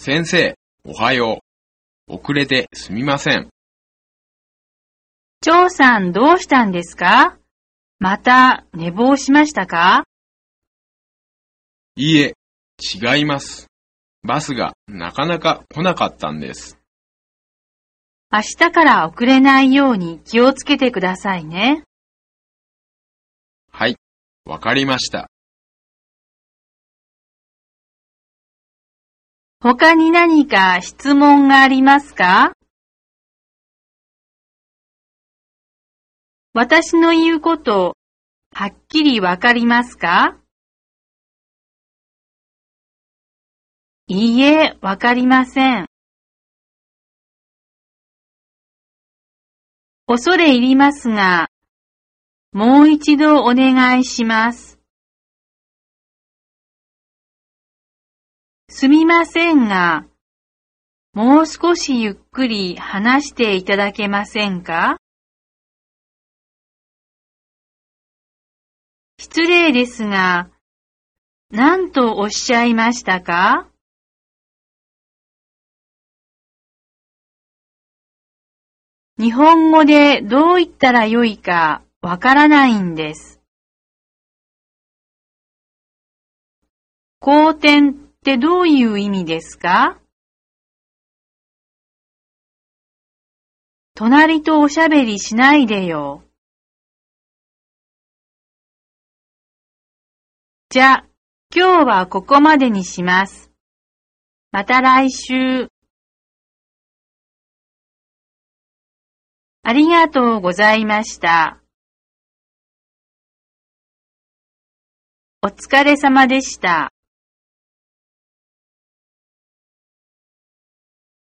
先生、おはよう。遅れてすみません。張さんどうしたんですか？また寝坊しましたか？いいえ、違います。バスがなかなか来なかったんです。明日から遅れないように気をつけてくださいね。はい、わかりました。他に何か質問がありますか？私の言うこと、はっきりわかりますか？いいえ、わかりません。恐れ入りますが、もう一度お願いします。すみませんが、もう少しゆっくり話していただけませんか？失礼ですが、何とおっしゃいましたか？日本語でどう言ったらよいかわからないんです。好転ってどういう意味ですか？隣とおしゃべりしないでよ。じゃ、今日はここまでにします。また来週。ありがとうございました。お疲れ様でした。